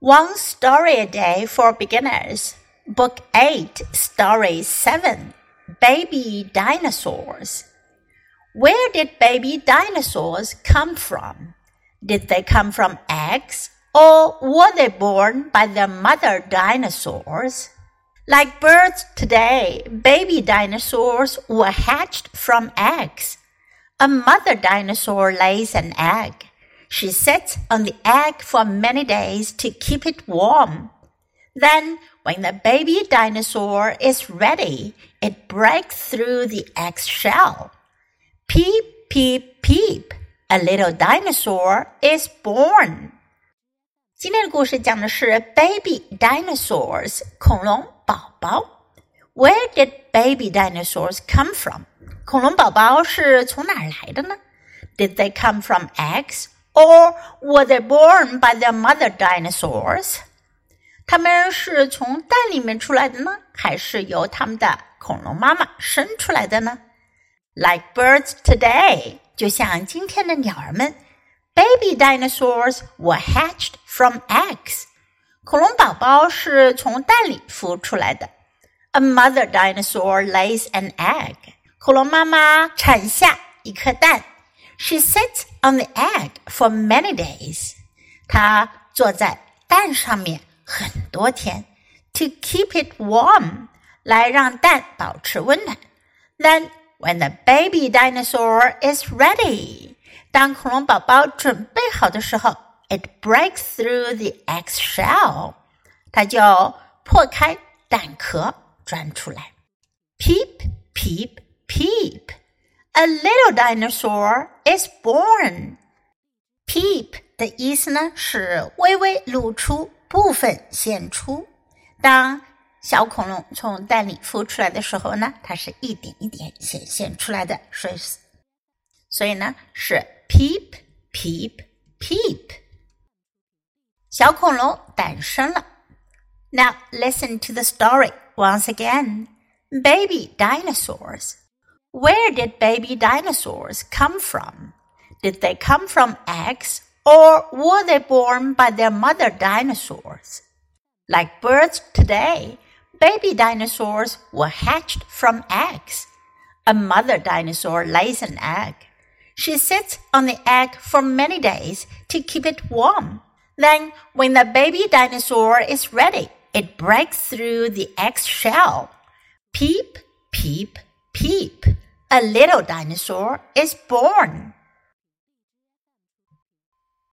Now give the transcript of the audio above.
One Story a Day for Beginners, Book 8, Story 7 Baby Dinosaurs. Where did baby dinosaurs come from? Did they come from eggs or were they born by their mother dinosaurs? Like birds today, baby dinosaurs were hatched from eggs. A mother dinosaur lays an egg. She sits on the egg for many days to keep it warm. Then, when the baby dinosaur is ready, it breaks through the egg shell. Peep, peep, peep, a little dinosaur is born. 今天的故事讲的是 baby dinosaurs 恐龙宝宝。Where did baby dinosaurs come from？恐龙宝宝是从哪儿来的呢？Did they come from eggs or were they born by their mother dinosaurs? 他们是从蛋里面出来的呢，还是由他们的恐龙妈妈生出来的呢？Like birds today，就像今天的鸟儿们，baby dinosaurs were hatched from eggs。恐龙宝宝是从蛋里孵出来的。A mother dinosaur lays an egg。恐龙妈妈产下一颗蛋。 she sits on the egg for many days. 她坐在蛋上面很多天，to keep it warm，来让蛋保持温暖。Then when the baby dinosaur is ready，当恐龙宝宝准备好的时候，it breaks through the egg shell，它就破开蛋壳钻出来。Peep, peep, peep。 a little dinosaur is born. Peep 的意思呢是微微露出，部分显出。当小恐龙从蛋里孵出来的时候呢，它是一点一点显现出来的，所以所以呢是 peep peep peep。小恐龙诞生了。Now listen to the story once again. Baby dinosaurs. Where did baby dinosaurs come from? Did they come from eggs or were they born by their mother dinosaurs? Like birds today, baby dinosaurs were hatched from eggs. A mother dinosaur lays an egg. She sits on the egg for many days to keep it warm. Then, when the baby dinosaur is ready, it breaks through the egg shell. Peep, peep, peep a little dinosaur is born.